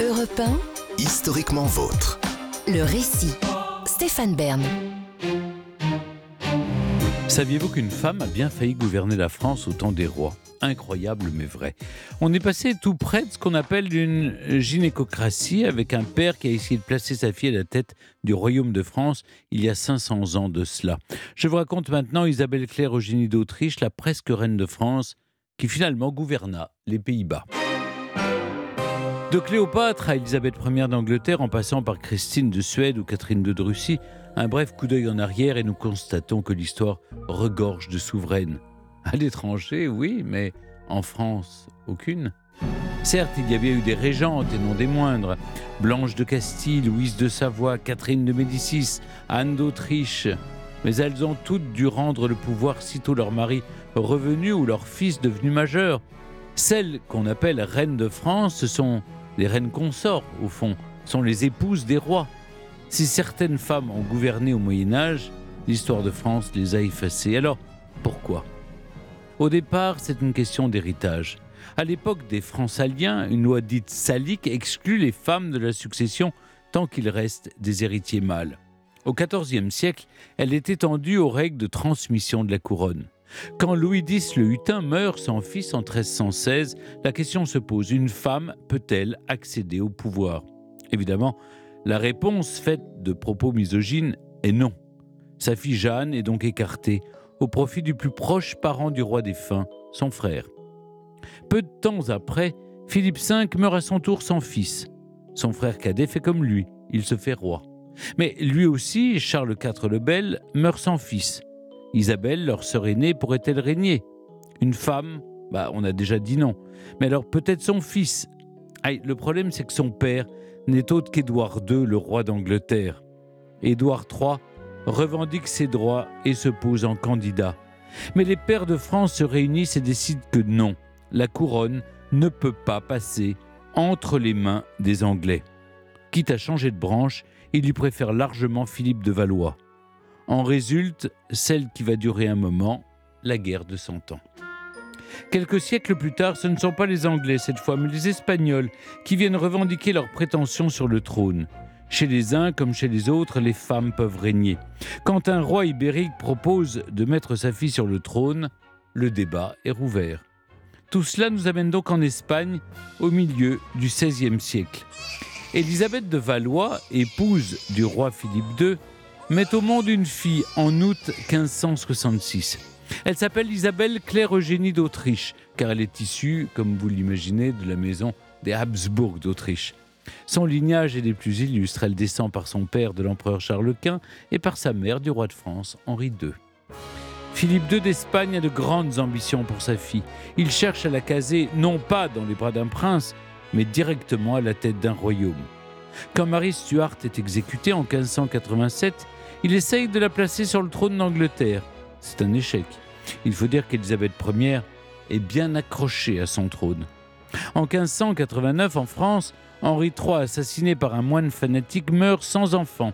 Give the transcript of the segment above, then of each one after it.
Europe 1, Historiquement vôtre. le récit. Stéphane Bern. Saviez-vous qu'une femme a bien failli gouverner la France au temps des rois? Incroyable mais vrai. On est passé tout près de ce qu'on appelle une gynécocratie avec un père qui a essayé de placer sa fille à la tête du royaume de France il y a 500 ans de cela. Je vous raconte maintenant Isabelle Claire Eugénie d'Autriche, la presque reine de France, qui finalement gouverna les Pays-Bas. De Cléopâtre à Élisabeth Ier d'Angleterre, en passant par Christine de Suède ou Catherine de Russie, un bref coup d'œil en arrière et nous constatons que l'histoire regorge de souveraines. À l'étranger, oui, mais en France, aucune. Certes, il y avait eu des régentes et non des moindres. Blanche de Castille, Louise de Savoie, Catherine de Médicis, Anne d'Autriche. Mais elles ont toutes dû rendre le pouvoir sitôt leur mari revenu ou leur fils devenu majeur. Celles qu'on appelle reines de France, ce sont les reines consorts, au fond, sont les épouses des rois. Si certaines femmes ont gouverné au Moyen Âge, l'histoire de France les a effacées. Alors, pourquoi? Au départ, c'est une question d'héritage. À l'époque des Francaliens, une loi dite salique exclut les femmes de la succession tant qu'il reste des héritiers mâles. Au XIVe siècle, elle est étendue aux règles de transmission de la couronne. Quand Louis X le Hutin meurt sans fils en 1316, la question se pose une femme peut-elle accéder au pouvoir? Évidemment, la réponse faite de propos misogynes est non. Sa fille Jeanne est donc écartée au profit du plus proche parent du roi défunt, son frère. Peu de temps après, Philippe V meurt à son tour sans fils. Son frère cadet fait comme lui, il se fait roi. Mais lui aussi, Charles IV le Bel, meurt sans fils. Isabelle, leur sœur aînée, pourrait-elle régner? Une femme? Bah, on a déjà dit non. Mais alors peut-être son fils? Le problème, c'est que son père n'est autre qu'Édouard II, le roi d'Angleterre. Édouard III revendique ses droits et se pose en candidat. Mais les pères de France se réunissent et décident que non, la couronne ne peut pas passer entre les mains des Anglais. Quitte à changer de branche, ils lui préfèrent largement Philippe de Valois. En résulte celle qui va durer un moment, la guerre de Cent Ans. Quelques siècles plus tard, ce ne sont pas les Anglais cette fois, mais les Espagnols qui viennent revendiquer leurs prétentions sur le trône. Chez les uns comme chez les autres, les femmes peuvent régner. Quand un roi ibérique propose de mettre sa fille sur le trône, le débat est rouvert. Tout cela nous amène donc en Espagne au milieu du XVIe siècle. Élisabeth de Valois, épouse du roi Philippe II, met au monde une fille en août 1566. Elle s'appelle Isabelle Claire Eugénie d'Autriche, car elle est issue, comme vous l'imaginez, de la maison des Habsbourg d'Autriche. Son lignage est des plus illustres. Elle descend par son père de l'empereur Charles Quint et par sa mère du roi de France Henri II. Philippe II d'Espagne a de grandes ambitions pour sa fille. Il cherche à la caser non pas dans les bras d'un prince, mais directement à la tête d'un royaume. Quand Marie Stuart est exécutée en 1587, il essaye de la placer sur le trône d'Angleterre. C'est un échec. Il faut dire qu'Élisabeth Ier est bien accrochée à son trône. En 1589, en France, Henri III, assassiné par un moine fanatique, meurt sans enfant.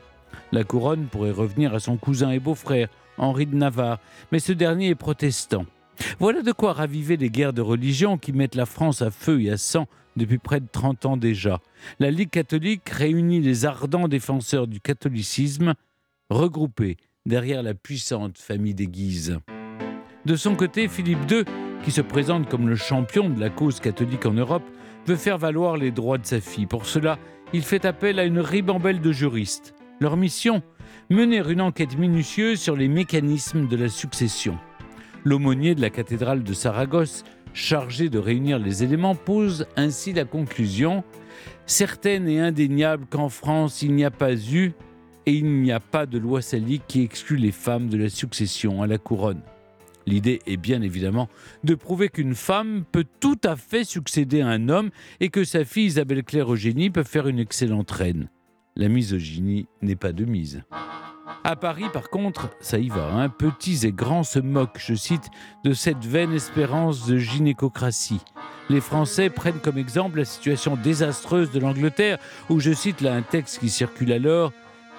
La couronne pourrait revenir à son cousin et beau-frère, Henri de Navarre, mais ce dernier est protestant. Voilà de quoi raviver les guerres de religion qui mettent la France à feu et à sang depuis près de 30 ans déjà. La Ligue catholique réunit les ardents défenseurs du catholicisme, regroupés derrière la puissante famille des Guises. De son côté, Philippe II, qui se présente comme le champion de la cause catholique en Europe, veut faire valoir les droits de sa fille. Pour cela, il fait appel à une ribambelle de juristes. Leur mission Mener une enquête minutieuse sur les mécanismes de la succession. L'aumônier de la cathédrale de Saragosse, chargé de réunir les éléments, pose ainsi la conclusion certaine et indéniable qu'en France il n'y a pas eu et il n'y a pas de loi salique qui exclut les femmes de la succession à la couronne. L'idée est bien évidemment de prouver qu'une femme peut tout à fait succéder à un homme et que sa fille Isabelle Claire Eugénie peut faire une excellente reine. La misogynie n'est pas de mise. À Paris, par contre, ça y va, hein, petits et grands se moquent, je cite, de cette vaine espérance de gynécocratie. Les Français prennent comme exemple la situation désastreuse de l'Angleterre, où je cite là un texte qui circule alors,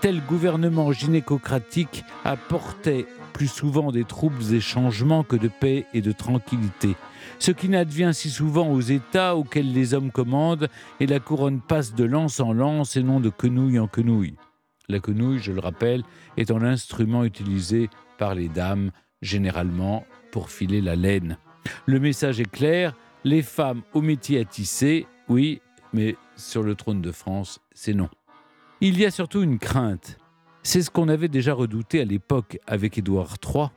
tel gouvernement gynécocratique apportait plus souvent des troubles et changements que de paix et de tranquillité. Ce qui n'advient si souvent aux États auxquels les hommes commandent, et la couronne passe de lance en lance et non de quenouille en quenouille. La quenouille, je le rappelle, étant l'instrument utilisé par les dames, généralement pour filer la laine. Le message est clair, les femmes au métier à tisser, oui, mais sur le trône de France, c'est non. Il y a surtout une crainte. C'est ce qu'on avait déjà redouté à l'époque avec Édouard III,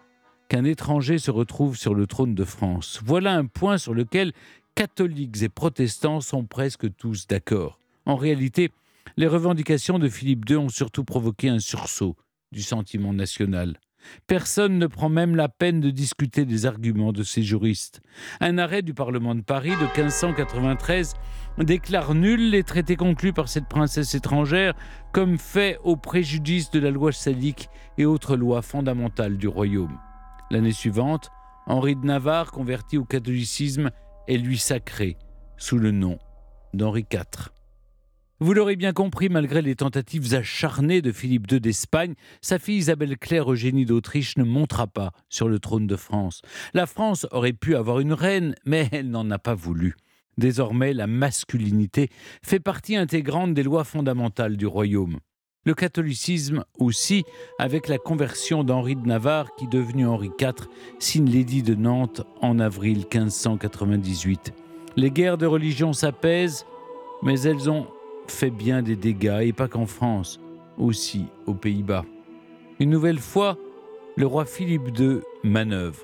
qu'un étranger se retrouve sur le trône de France. Voilà un point sur lequel catholiques et protestants sont presque tous d'accord. En réalité, les revendications de Philippe II ont surtout provoqué un sursaut du sentiment national. Personne ne prend même la peine de discuter des arguments de ces juristes. Un arrêt du Parlement de Paris de 1593 déclare nuls les traités conclus par cette princesse étrangère comme faits au préjudice de la loi salique et autres lois fondamentales du royaume. L'année suivante, Henri de Navarre, converti au catholicisme, est lui sacré sous le nom d'Henri IV. Vous l'aurez bien compris, malgré les tentatives acharnées de Philippe II d'Espagne, sa fille Isabelle Claire Eugénie d'Autriche ne montera pas sur le trône de France. La France aurait pu avoir une reine, mais elle n'en a pas voulu. Désormais, la masculinité fait partie intégrante des lois fondamentales du royaume. Le catholicisme aussi, avec la conversion d'Henri de Navarre, qui, devenu Henri IV, signe l'édit de Nantes en avril 1598. Les guerres de religion s'apaisent, mais elles ont fait bien des dégâts, et pas qu'en France, aussi aux Pays-Bas. Une nouvelle fois, le roi Philippe II manœuvre.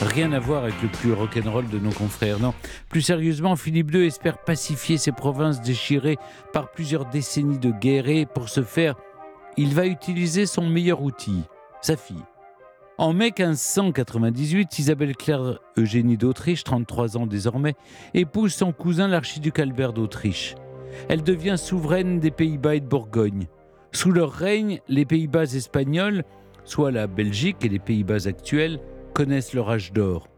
Rien à voir avec le plus rock'n'roll de nos confrères, non. Plus sérieusement, Philippe II espère pacifier ses provinces déchirées par plusieurs décennies de guerre et, pour ce faire, il va utiliser son meilleur outil, sa fille. En mai 1598, Isabelle Claire Eugénie d'Autriche, 33 ans désormais, épouse son cousin l'archiduc Albert d'Autriche. Elle devient souveraine des Pays-Bas et de Bourgogne. Sous leur règne, les Pays-Bas espagnols, soit la Belgique et les Pays-Bas actuels, connaissent leur âge d'or.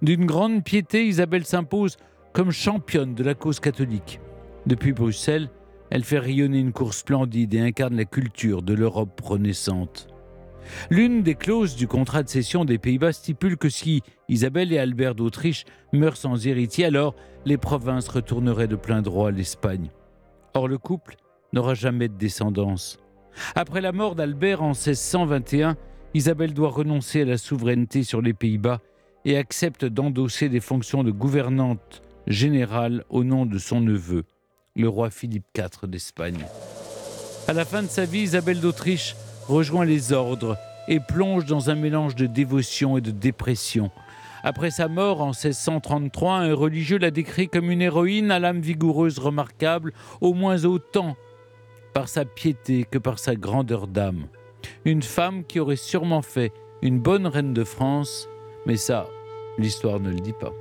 D'une grande piété, Isabelle s'impose comme championne de la cause catholique. Depuis Bruxelles, elle fait rayonner une cour splendide et incarne la culture de l'Europe renaissante. L'une des clauses du contrat de cession des Pays-Bas stipule que si Isabelle et Albert d'Autriche meurent sans héritier, alors les provinces retourneraient de plein droit à l'Espagne. Or, le couple n'aura jamais de descendance. Après la mort d'Albert en 1621, Isabelle doit renoncer à la souveraineté sur les Pays-Bas et accepte d'endosser des fonctions de gouvernante générale au nom de son neveu, le roi Philippe IV d'Espagne. À la fin de sa vie, Isabelle d'Autriche rejoint les ordres et plonge dans un mélange de dévotion et de dépression. Après sa mort en 1633, un religieux la décrit comme une héroïne à l'âme vigoureuse remarquable, au moins autant par sa piété que par sa grandeur d'âme. Une femme qui aurait sûrement fait une bonne reine de France, mais ça, l'histoire ne le dit pas.